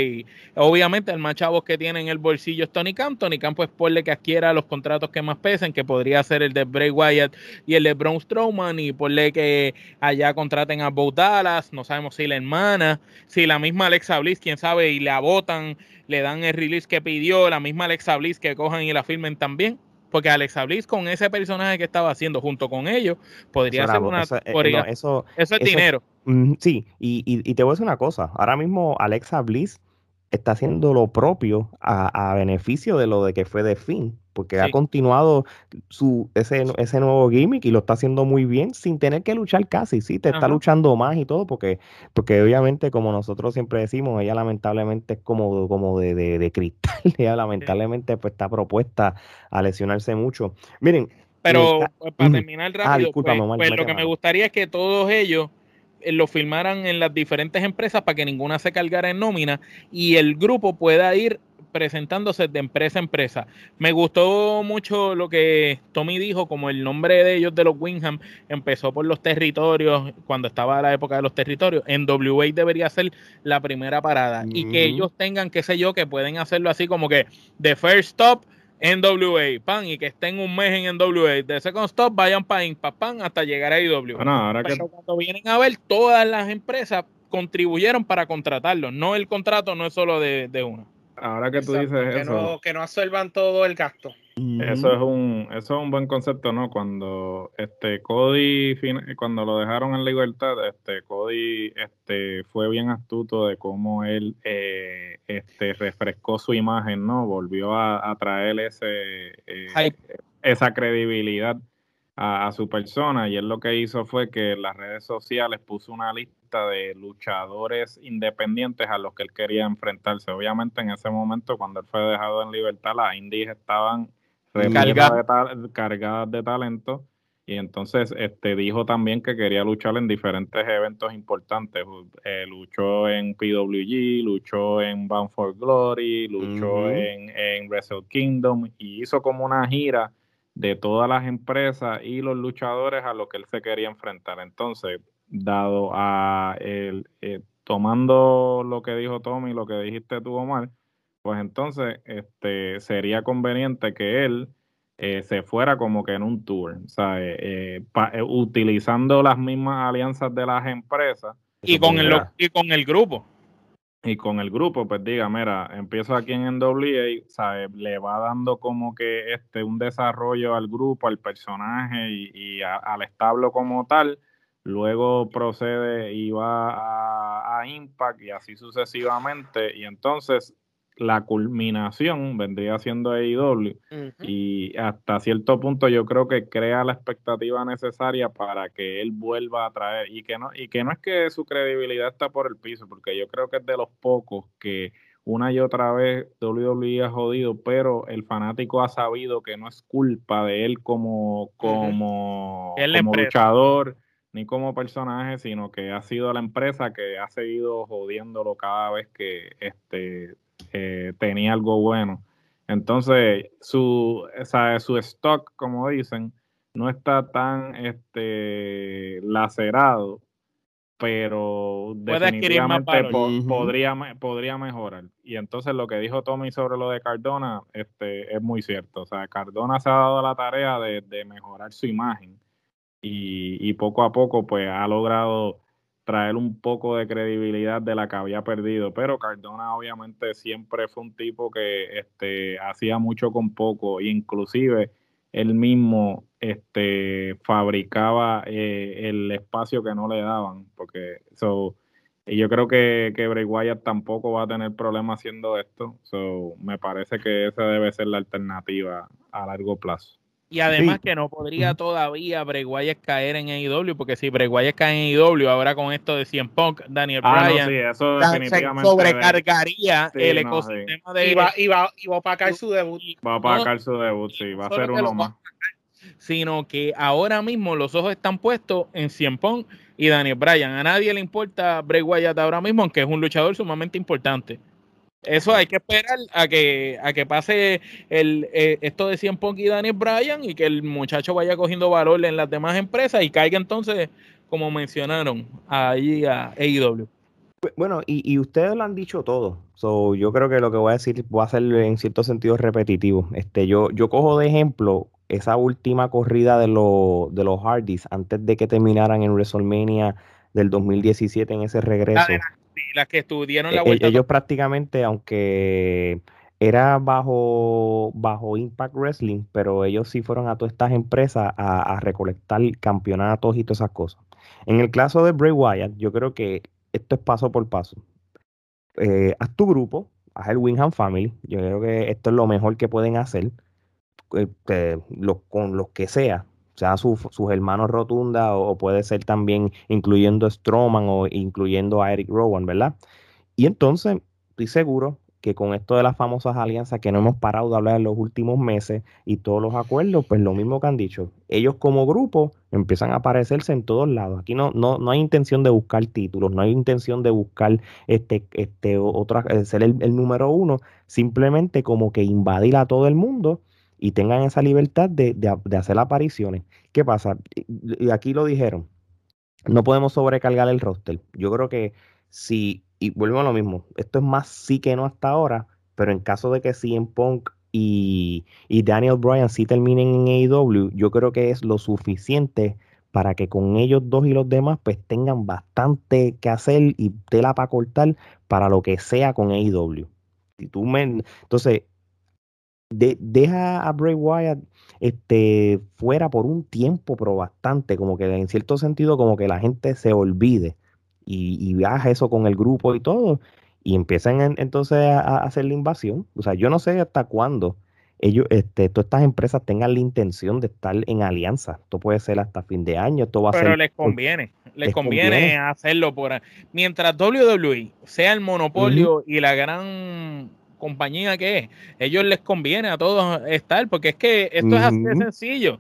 obviamente el más chavo que tiene en el bolsillo es Tony Khan, Tony Khan pues ponle que adquiera los contratos que más pesen, que podría ser el de Bray Wyatt y el de Braun Strowman y ponle que allá contraten a Bo Dallas, no sabemos si la hermana, si la misma Alexa Bliss, quién sabe, y la votan, le dan el release que pidió, la misma Alexa Bliss que cojan y la firmen también porque Alexa Bliss con ese personaje que estaba haciendo junto con ellos podría ser una eh, eso, eso, es dinero. Sí y, y, te voy a decir una cosa ahora mismo Alexa Bliss está haciendo lo propio a, beneficio de lo de que fue de fin, porque ha continuado su ese, ese nuevo gimmick y lo está haciendo muy bien sin tener que luchar casi, sí, te está luchando más y todo, porque, porque obviamente, como nosotros siempre decimos, ella lamentablemente es como, como de, de, cristal, [LAUGHS] ella lamentablemente pues está propuesta a lesionarse mucho. Miren. Pero pues, para terminar ah, rápido, pues, pues, lo que me gustaría es que todos ellos eh, lo firmaran en las diferentes empresas para que ninguna se cargara en nómina y el grupo pueda ir presentándose de empresa a empresa. Me gustó mucho lo que Tommy dijo, como el nombre de ellos de los Wingham empezó por los territorios, cuando estaba la época de los territorios, en WA debería ser la primera parada y que ellos tengan, qué sé yo, que pueden hacerlo así como que the first stop NWA, pan, y que estén un mes en NWA. De Second Stop, vayan para Impact, pan, hasta llegar a IW. Pero cuando vienen a ver, todas las empresas contribuyeron para contratarlo. No el contrato no es solo de, de una. Ahora que tú dices eso. que no absorban todo el gasto. Eso es un, eso es un buen concepto, ¿no? Cuando este Cody, cuando lo dejaron en libertad, este Cody este, fue bien astuto de cómo él eh, este, refrescó su imagen, ¿no? Volvió a, traer ese, eh, esa credibilidad a, su persona y él lo que hizo fue que en las redes sociales puso una lista de luchadores independientes a los que él quería enfrentarse. Obviamente en ese momento cuando él fue dejado en libertad, las indies estaban cargadas de, talento. Y entonces este, dijo también que quería luchar en diferentes eventos importantes. Eh, luchó en PWG, luchó en Bound for Glory, luchó en, en Wrestle Kingdom y hizo como una gira de todas las empresas y los luchadores a los que él se quería enfrentar. Entonces, dado a el, eh, tomando lo que dijo Tommy, lo que dijiste tú, Omar, pues entonces este, sería conveniente que él eh, se fuera como que en un tour, o sea, eh, eh, utilizando las mismas alianzas de las empresas. Y con, el, y con el grupo. y con el grupo, pues diga, mira, empiezo aquí en NWA, ¿sabe? le va dando como que este un desarrollo al grupo, al personaje y, al establo como tal, luego procede y va a, a, Impact y así sucesivamente, y entonces la culminación vendría siendo AEW y hasta cierto punto yo creo que crea la expectativa necesaria para que él vuelva a traer. Y que no y que no es que su credibilidad está por el piso porque yo creo que es de los pocos que una y otra vez WWE ha jodido pero el fanático ha sabido que no es culpa de él como como, como luchador ni como personaje, sino que ha sido la empresa que ha seguido jodiéndolo cada vez que este eh, tenía algo bueno. Entonces, su, su stock, como dicen, no está tan este, lacerado, pero definitivamente podría, podría mejorar. Y entonces lo que dijo Tommy sobre lo de Cardona este, es muy cierto. O sea, Cardona se ha dado la tarea de, de mejorar su imagen y, y, poco a poco pues ha logrado traer un poco de credibilidad de la que había perdido. Pero Cardona obviamente siempre fue un tipo que este, hacía mucho con poco, inclusive él mismo este, fabricaba eh, el espacio que no le daban, porque so, y yo creo que, que Bray Wyatt tampoco va a tener problemas haciendo esto. So, me parece que esa debe ser la alternativa a largo plazo. Y además que no podría todavía Bray caer en AEW, porque si Bray cae en AEW, ahora con esto de CM Punk, Daniel ah, Bryan, eso definitivamente sobrecargaría el ecosistema de... Y va, y, va, y va a opacar su debut. Va a opacar su debut, sí, va a ser uno más. Sino que ahora mismo los ojos están puestos en CM Punk y Daniel Bryan. A nadie le importa Bray Wyatt ahora mismo, aunque es un luchador sumamente importante. Eso hay que esperar a que, a que pase el, eh, esto de 100 Punk y Daniel Bryan y que el muchacho vaya cogiendo valor en las demás empresas y caiga entonces, como mencionaron, ahí a AEW. Bueno, y, y, ustedes lo han dicho todo. So, yo creo que lo que voy a decir va a ser en cierto sentido repetitivo. Este, yo, yo cojo de ejemplo esa última corrida de, de los Hardys antes de que terminaran en WrestleMania del 2017 en ese regreso las que estuvieron la e-, vuelta. Ellos prácticamente, aunque era bajo, bajo Impact Wrestling, pero ellos sí fueron a todas estas empresas a, recolectar campeonatos y todas esas cosas. En el caso de Bray Wyatt, yo creo que esto es paso por paso. Eh, haz tu grupo, haz el Wingham Family. Yo creo que esto es lo mejor que pueden hacer este, con los que sea sea sus hermanos Rotunda o, puede ser también incluyendo a Strowman o incluyendo a Eric Rowan, ¿verdad? Y entonces estoy seguro que con esto de las famosas alianzas que no hemos parado de hablar en los últimos meses y todos los acuerdos, pues lo mismo que han dicho, ellos como grupo empiezan a aparecerse en todos lados. Aquí no, no, no hay intención de buscar títulos, no hay intención de buscar este, este, otra, eh, ser el, el número uno, simplemente como que invadir a todo el mundo y tengan esa libertad de, hacer apariciones. ¿Qué pasa? Y aquí lo dijeron, no podemos sobrecargar el roster. Yo creo que si, y vuelvo a lo mismo, esto es más sí que no hasta ahora, pero en caso de que CM Punk y, y Daniel Bryan sí terminen en AEW, yo creo que es lo suficiente para que con ellos dos y los demás pues tengan bastante que hacer y tela para cortar para lo que sea con AEW. Si tú me, entonces, deja a Bray Wyatt este, fuera por un tiempo, pero bastante, como que en cierto sentido, como que la gente se olvide y, y viaja eso con el grupo y todo, y empiezan entonces a, hacer la invasión. O sea, yo no sé hasta cuándo ellos, este, todas estas empresas tengan la intención de estar en alianza. Esto puede ser hasta fin de año, esto va a Pero les conviene, les, conviene, hacerlo por mientras WWE sea el monopolio y la gran compañía que es. Ellos les conviene a todos estar, porque es que esto es así de sencillo.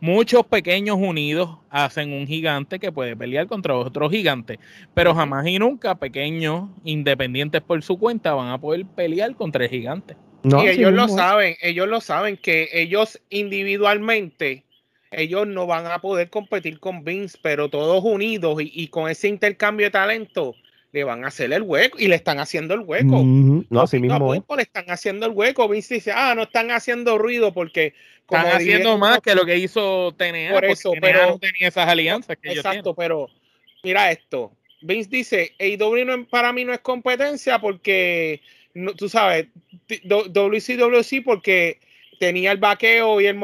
Muchos pequeños unidos hacen un gigante que puede pelear contra otro gigante, pero jamás y nunca pequeños independientes por su cuenta van a poder pelear contra el gigante. y ellos lo saben, ellos lo saben que ellos individualmente ellos no van a poder competir con Vince, pero todos unidos y, y con ese intercambio de talento, le van a hacer el hueco y le están haciendo el hueco. No, así mismo. le están haciendo el hueco. Vince dice, ah, no están haciendo ruido porque. están haciendo más que lo que hizo TNA. Por eso, pero. no tenía esas alianzas que Exacto, pero mira esto. Vince dice, AEW no, para mí no es competencia porque, no, tú sabes, WCW sí porque tenía el vaqueo y, el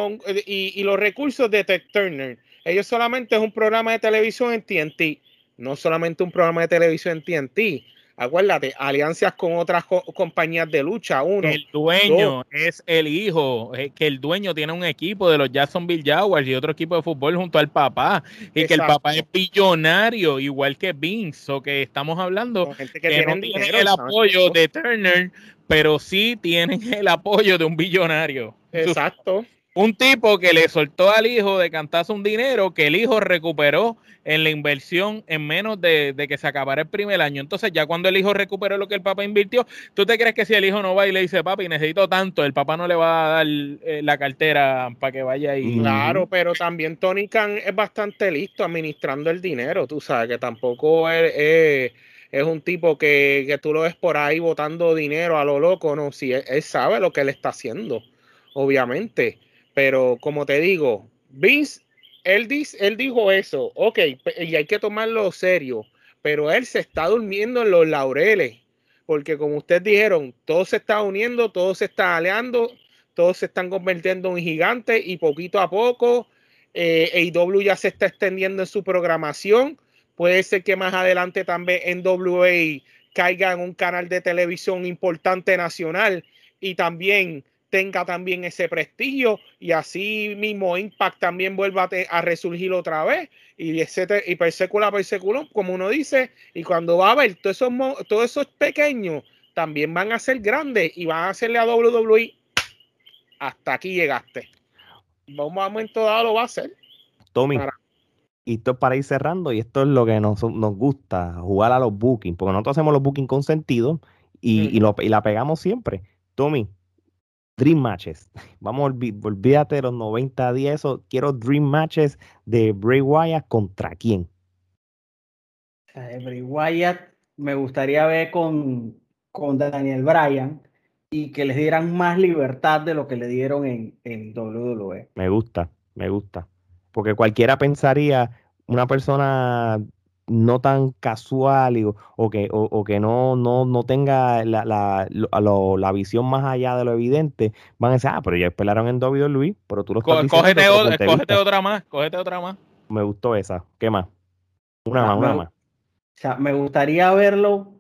y, y, los recursos de Ted Turner. Ellos solamente es un programa de televisión en TNT, no solamente un programa de televisión en TNT acuérdate, alianzas con otras compañías de lucha. Uno, el dueño es el hijo, que el dueño tiene un equipo de los Jacksonville Jaguars y otro equipo de fútbol junto al papá, y que el papá es billonario, igual que Vince, o que estamos hablando que, que no tienen el apoyo de Turner, pero sí tienen el apoyo de un billonario. Exacto un tipo que le soltó al hijo de cantazo un dinero que el hijo recuperó en la inversión en menos de, que se acabara el primer año. Entonces, ya cuando el hijo recuperó lo que el papá invirtió, ¿tú te crees que si el hijo no va y le dice, papi, necesito tanto, el papá no le va a dar eh, la cartera para que vaya ahí? Claro, pero también Tony Khan es bastante listo administrando el dinero, tú sabes, que tampoco es, un tipo que, que, tú lo ves por ahí botando dinero a lo loco, no, si él sabe lo que él está haciendo, obviamente. Pero como te digo, Vince, él, él dijo eso, ok, y hay que tomarlo serio, pero él se está durmiendo en los laureles, porque como ustedes dijeron, todo se está uniendo, todo se está aleando, todos se están convirtiendo en gigantes y poquito a poco eh, AEW ya se está extendiendo en su programación. Puede ser que más adelante también NWA caiga en un canal de televisión importante nacional y también tenga también ese prestigio y así mismo Impact también vuelva a, resurgir otra vez. Y etcétera y persecula perseculum como uno dice y cuando va a ver todos esos todos esos pequeños también van a ser grandes y van a hacerle a WWE hasta aquí llegaste vamos a un momento dado lo va a hacer. Tommy y esto es para ir cerrando y esto es lo que nos, nos gusta jugar a los bookings porque nosotros hacemos los bookings con sentido y, y, lo, y la pegamos siempre. Tommy Dream Matches. [LAUGHS] Vamos, olvídate de los 90 días, eso. Quiero Dream Matches de Bray Wyatt contra quién. Bray Wyatt me gustaría ver con, con Daniel Bryan y que les dieran más libertad de lo que le dieron en, en WWE. Me gusta, me gusta. Porque cualquiera pensaría, una persona no tan casual o, que, o, que no, no, no tenga la, la, la, visión más allá de lo evidente, van a decir, ah, pero ya esperaron en WWE, pero tú lo estás cógete, otra, cógete otra más, cógete otra más. Me gustó esa. ¿Qué más? Una más, una más. O sea, me gustaría verlo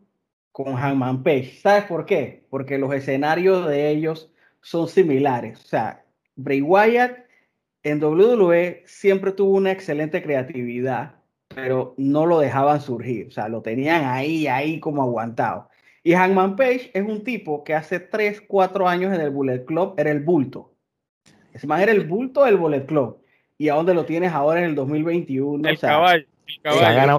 con Hangman Page. ¿Sabes por qué? Porque los escenarios de ellos son similares. O sea, Bray Wyatt en WWE siempre tuvo una excelente creatividad pero no lo dejaban surgir, o sea, lo tenían ahí, ahí como aguantado. Y Hangman Page es un tipo que hace 3, 4 años en el Bullet Club era el bulto. Ese man era el [LAUGHS] bulto del Bullet Club. ¿Y a dónde lo tienes ahora en el 2021? El caballo. Se ha ganado,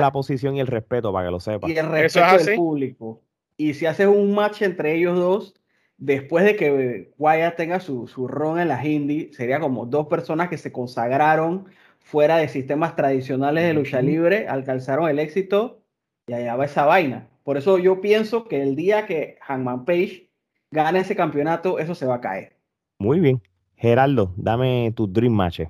la posición y el respeto, para que lo sepa. Y el respeto del público. Y si haces un match entre ellos dos, después de que Wyatt tenga su, su ron en la hindi, sería como dos personas que se consagraron fuera de sistemas tradicionales de lucha libre, alcanzaron el éxito y allá va esa vaina. Por eso yo pienso que el día que Hangman Page gane ese campeonato, eso se va a caer. Muy bien. Geraldo, dame tu dream match.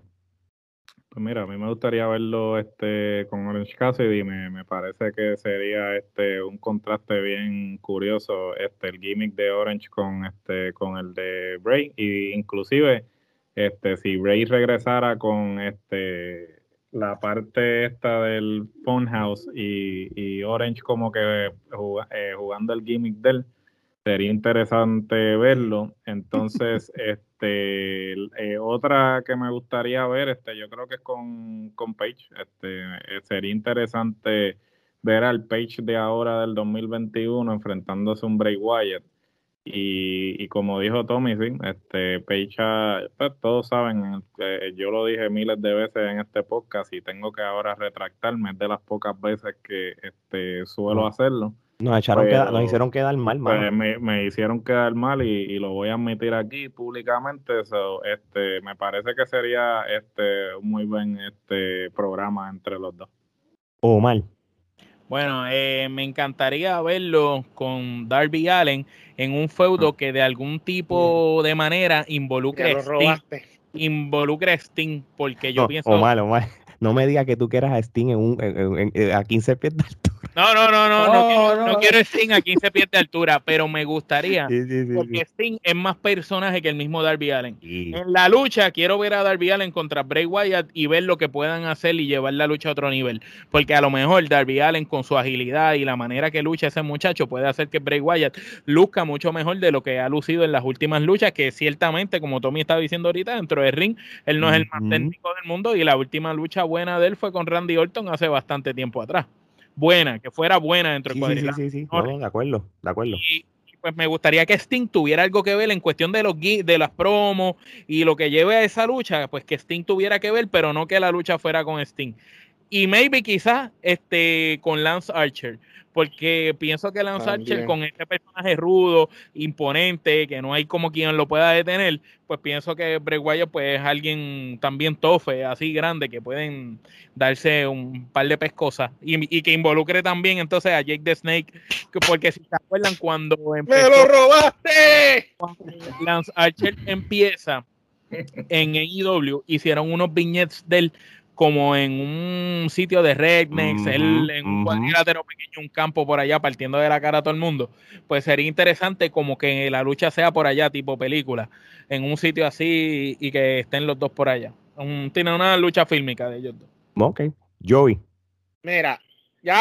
Pues mira, a mí me gustaría verlo este con Orange Cassidy, me, me parece que sería este un contraste bien curioso este el gimmick de Orange con este con el de Bray y inclusive este, si Ray regresara con este la parte esta del Funhouse y, y Orange como que eh, jugando el gimmick de él, sería interesante verlo. Entonces, [LAUGHS] este eh, otra que me gustaría ver, este, yo creo que es con, con Page. Este, eh, sería interesante ver al Page de ahora del 2021 enfrentándose a un Bray Wyatt. Y, como dijo Tommy, sí, este, Peicha, pues, todos saben, eh, yo lo dije miles de veces en este podcast y tengo que ahora retractarme, de las pocas veces que este, suelo hacerlo. Nos, echaron nos hicieron quedar mal, pues, me, me, hicieron quedar mal y, lo voy a admitir aquí públicamente. este, me parece que sería este, un muy buen este, programa entre los dos. O mal. Bueno, eh, me encantaría verlo con Darby Allen en un feudo ah. que de algún tipo de manera involucre a Sting. Involucre a Sting, porque yo pienso. O mal, o mal. [LAUGHS] no me digas que tú quieras a Sting en un, en, en, a 15 pies de altura. No, no, no, no, no, quiero, no, quiero Sting a 15 pies de altura, pero me gustaría, Sí, sí, sí, porque. Sting es más personaje que el mismo Darby Allen. En la lucha quiero ver a Darby Allen contra Bray Wyatt y ver lo que puedan hacer y llevar la lucha a otro nivel. Porque a lo mejor Darby Allen con su agilidad y la manera que lucha ese muchacho puede hacer que Bray Wyatt luzca mucho mejor de lo que ha lucido en las últimas luchas, que ciertamente, como Tommy estaba diciendo ahorita, dentro del ring, él no es el más técnico del mundo y la última lucha buena de él fue con Randy Orton hace bastante tiempo atrás. Buena, que fuera buena dentro Sí, del sí, sí, cuadrilátero. sí, sí. No, no, de acuerdo, de acuerdo. y, y pues me gustaría que Sting tuviera algo que ver en cuestión de los gui- de las promos y lo que lleve a esa lucha, pues que Sting tuviera que ver, pero no que la lucha fuera con Sting. Y maybe quizás este con Lance Archer, porque pienso que Lance Archer con este personaje rudo, imponente, que no hay como quien lo pueda detener, pues pienso que Bray Wyatt pues es alguien también tofe, así grande, que pueden darse un par de pescosas y, y que involucre también entonces a Jake the Snake, que- porque si se acuerdan cuando ¡Me empezó lo robaste! Lance Archer empieza en AEW, hicieron unos viñetes de él como en un sitio de rednecks, él en un ujú. cuadrilátero pequeño, un campo por allá, partiendo de la cara a todo el mundo. Pues sería interesante como que la lucha sea por allá, tipo película, en un sitio así y que estén los dos por allá. Un- tiene una lucha fílmica de ellos dos. Ok. Joey. Mira, ya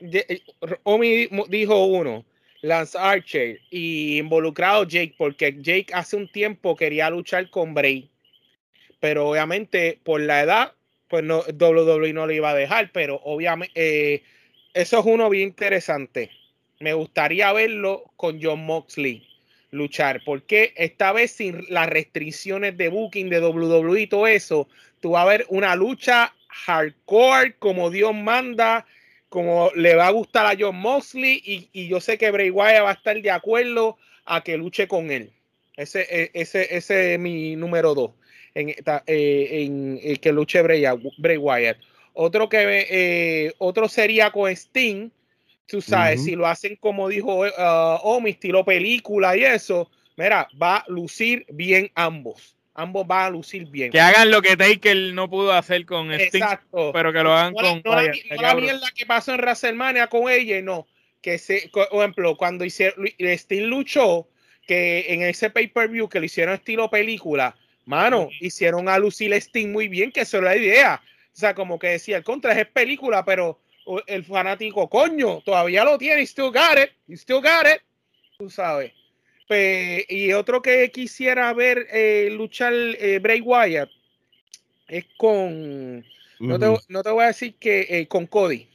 de- Omi di- dijo uno, Lance Archer y involucrado Jake, porque Jake hace un tiempo quería luchar con Bray, pero obviamente por la edad, pues no, WWE no lo iba a dejar, pero obviamente eh, eso es uno bien interesante. Me gustaría verlo con John Moxley luchar, porque esta vez sin las restricciones de booking de WWE y todo eso, tú vas a ver una lucha hardcore como Dios manda, como le va a gustar a John Moxley y, y yo sé que Bray Wyatt va a estar de acuerdo a que luche con él. Ese, e- ese, ese es mi número dos, en, eh, en el que luche Bray, Bray Wyatt. Otro que eh, otro sería con Sting, tú sabes, si lo hacen como dijo uh, Omi, estilo película y eso, mira, va a lucir bien ambos. Ambos van a lucir bien. Que hagan lo que Taker no pudo hacer con Sting, Exacto. pero que lo hagan No con no la- no la mierda que pasó en WrestleMania con ella, no. Que se, por ejemplo, cuando hicieron, Sting luchó, que en ese pay-per-view que lo hicieron estilo película, mano, hicieron a lucir Sting muy bien, que eso es la idea. O sea, como que decía, el contra es película, pero el fanático, coño, todavía lo tiene, still got it, still got it, tú sabes. Pe- y otro que quisiera ver eh, luchar eh, Bray Wyatt es con no te, no te voy a decir que eh, con Cody.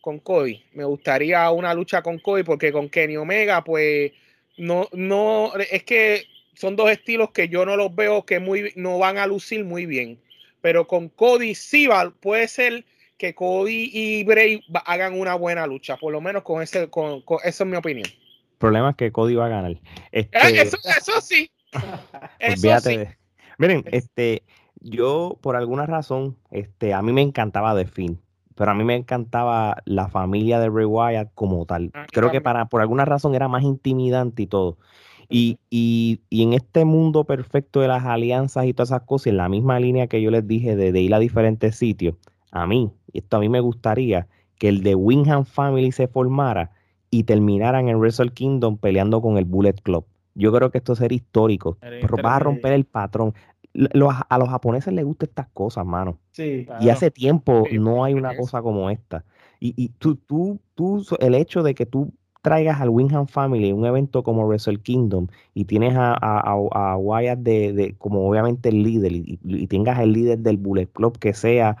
Con Cody. Me gustaría una lucha con Cody porque con Kenny Omega, pues, no, no, es que son dos estilos que yo no los veo que muy, no van a lucir muy bien. Pero con Cody sí va, puede ser que Cody y Bray hagan una buena lucha. Por lo menos con ese, con, con- esa es mi opinión. El problema es que Cody va a ganar. Este, Eh, eso, eso sí. [LAUGHS] Eso olvídate sí. de- Miren, Es- este, yo por alguna razón, este, a mí me encantaba The Finn, pero a mí me encantaba la familia de Bray Wyatt como tal. A mí Creo que para, por alguna razón era más intimidante y todo. Y, y, y en este mundo perfecto de las alianzas y todas esas cosas, en la misma línea que yo les dije de, de ir a diferentes sitios, a mí, esto a mí me gustaría que el de Wingham Family se formara y terminaran en Wrestle Kingdom peleando con el Bullet Club. Yo creo que esto sería histórico. Pero vas a romper el patrón. Los- a los japoneses les gustan estas cosas, mano. Sí. Y hace tiempo Sí, no hay una cosa como esta. Y, y tú, tú, tú, el hecho de que tú traigas al Wingham Family un evento como Wrestle Kingdom y tienes a, a, a- Wyatt de, de- como obviamente el líder y- y tengas el líder del Bullet Club que sea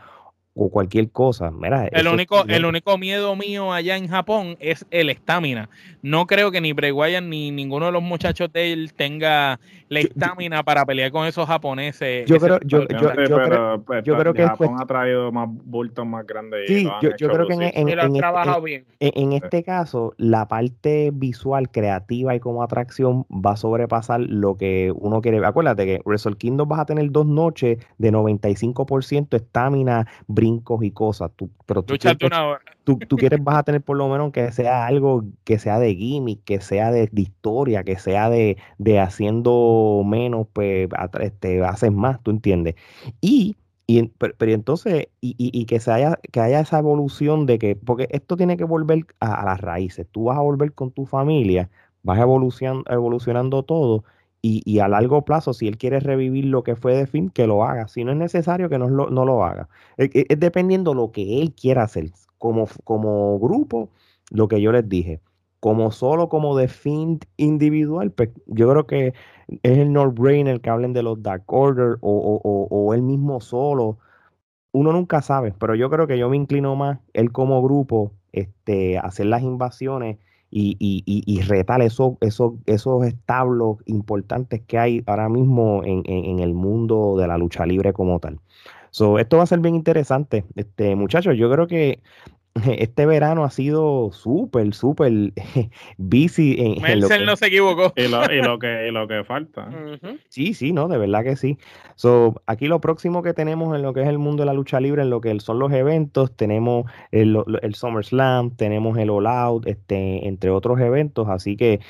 o cualquier cosa, mira, El es único, el único miedo mío allá en Japón es el estamina. No creo que ni Bray Wyatt ni ninguno de los muchachos de él tenga la estamina para pelear con esos japoneses. Yo creo, yo, yo, yo creo, pero, pues, yo creo que Japón ha traído más bultos más grandes. y Sí, han yo- creo que en- lucir. en- Y lo han este- trabajado bien. En, en este caso, la parte visual, creativa y como atracción va a sobrepasar lo que uno quiere. ver. Acuérdate que Wrestle Kingdom vas a tener dos noches de 95% estamina, brincos y cosas. Tú, pero tú quieres, una hora. tú, tú quieres, vas a tener por lo menos que sea algo que sea de gimmick, que sea de, de historia, que sea de, de haciendo menos, pues atra- este, haces más, ¿tú entiendes? Y Y, pero, entonces, y, y, que, se haya, que haya esa evolución de que, porque esto tiene que volver a, las raíces, tú vas a volver con tu familia, vas evolucionando, evolucionando todo, y, a largo plazo, si él quiere revivir lo que fue de fin, que lo haga. Si no es necesario, que no lo, no lo haga. Es, es, dependiendo lo que él quiera hacer. Como, como grupo, lo que yo les dije. Como solo, como de fin individual, pues yo creo que es el no-brainer que hablen de los Dark Order o, o, o, él mismo solo. Uno nunca sabe, pero yo creo que yo me inclino más, él como grupo, este, hacer las invasiones y, y, y, retar esos, esos, esos establos importantes que hay ahora mismo en, en, el mundo de la lucha libre como tal. So, esto va a ser bien interesante. Este, muchachos, yo creo que [LAUGHS] este verano ha sido súper, súper [LAUGHS] busy. En, lo que, no se equivocó. Y lo, y lo [LAUGHS] que, y lo que falta. Sí, sí, no, de verdad que sí. So, aquí lo próximo que tenemos en lo que es el mundo de la lucha libre, en lo que son los eventos, tenemos el, el SummerSlam, tenemos el All Out, este, entre otros eventos. Así que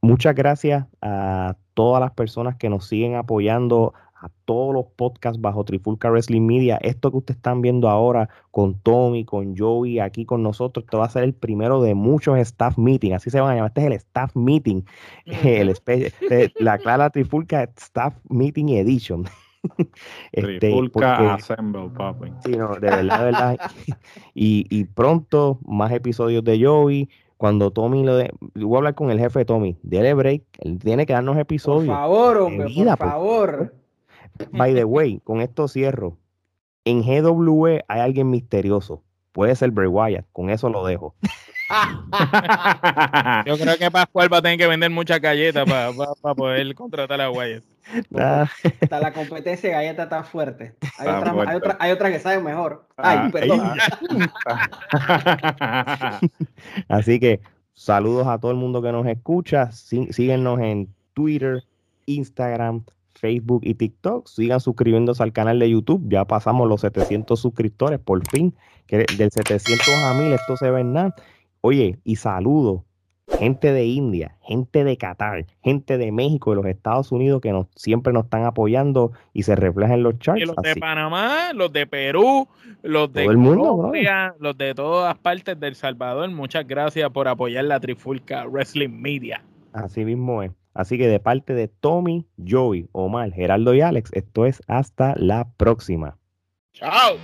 muchas gracias a todas las personas que nos siguen apoyando a todos los podcasts bajo Trifulca Wrestling Media. Esto que ustedes están viendo ahora con Tommy, con Joey, aquí con nosotros, esto va a ser el primero de muchos staff meeting, así se van a llamar. Este es el staff meeting, el la Clara Trifulca Staff Meeting Edition. [LAUGHS] este, Trifulca Assemble, papi. Sí, no, de verdad, de verdad. [LAUGHS] y, y pronto más episodios de Joey cuando Tommy lo de, voy a hablar con el jefe Tommy, dele break, él tiene que darnos episodios. Por favor, hombre, por favor. By the [LAUGHS] way, con esto cierro. En GWE hay alguien misterioso. Puede ser Bray Wyatt. Con eso lo dejo. [LAUGHS] Yo creo que Pascual va a tener que vender muchas galletas para poder contratar a Wyatt. Ah. [LAUGHS] la competencia de galletas está fuerte. Hay, otras, hay, otra, que saben mejor. Ay, ah, perdón. Así que saludos a todo el mundo que nos escucha. síguenos en Twitter, Instagram, Facebook y TikTok. Sigan suscribiéndose al canal de YouTube. Ya pasamos los 700 suscriptores, por fin. Que del 700 a 1000 esto se ve en nada. Oye, y saludo gente de India, gente de Qatar, gente de México, y los Estados Unidos que nos, siempre nos están apoyando y se reflejan en los charts. Y los de Panamá, los de Perú, los de Colombia, los de todas partes del Salvador. Muchas gracias por apoyar la Trifulca Wrestling Media. Así mismo es. Así que de parte de Tommy, Joey, Omar, Geraldo y Alex, esto es hasta la próxima. Chao.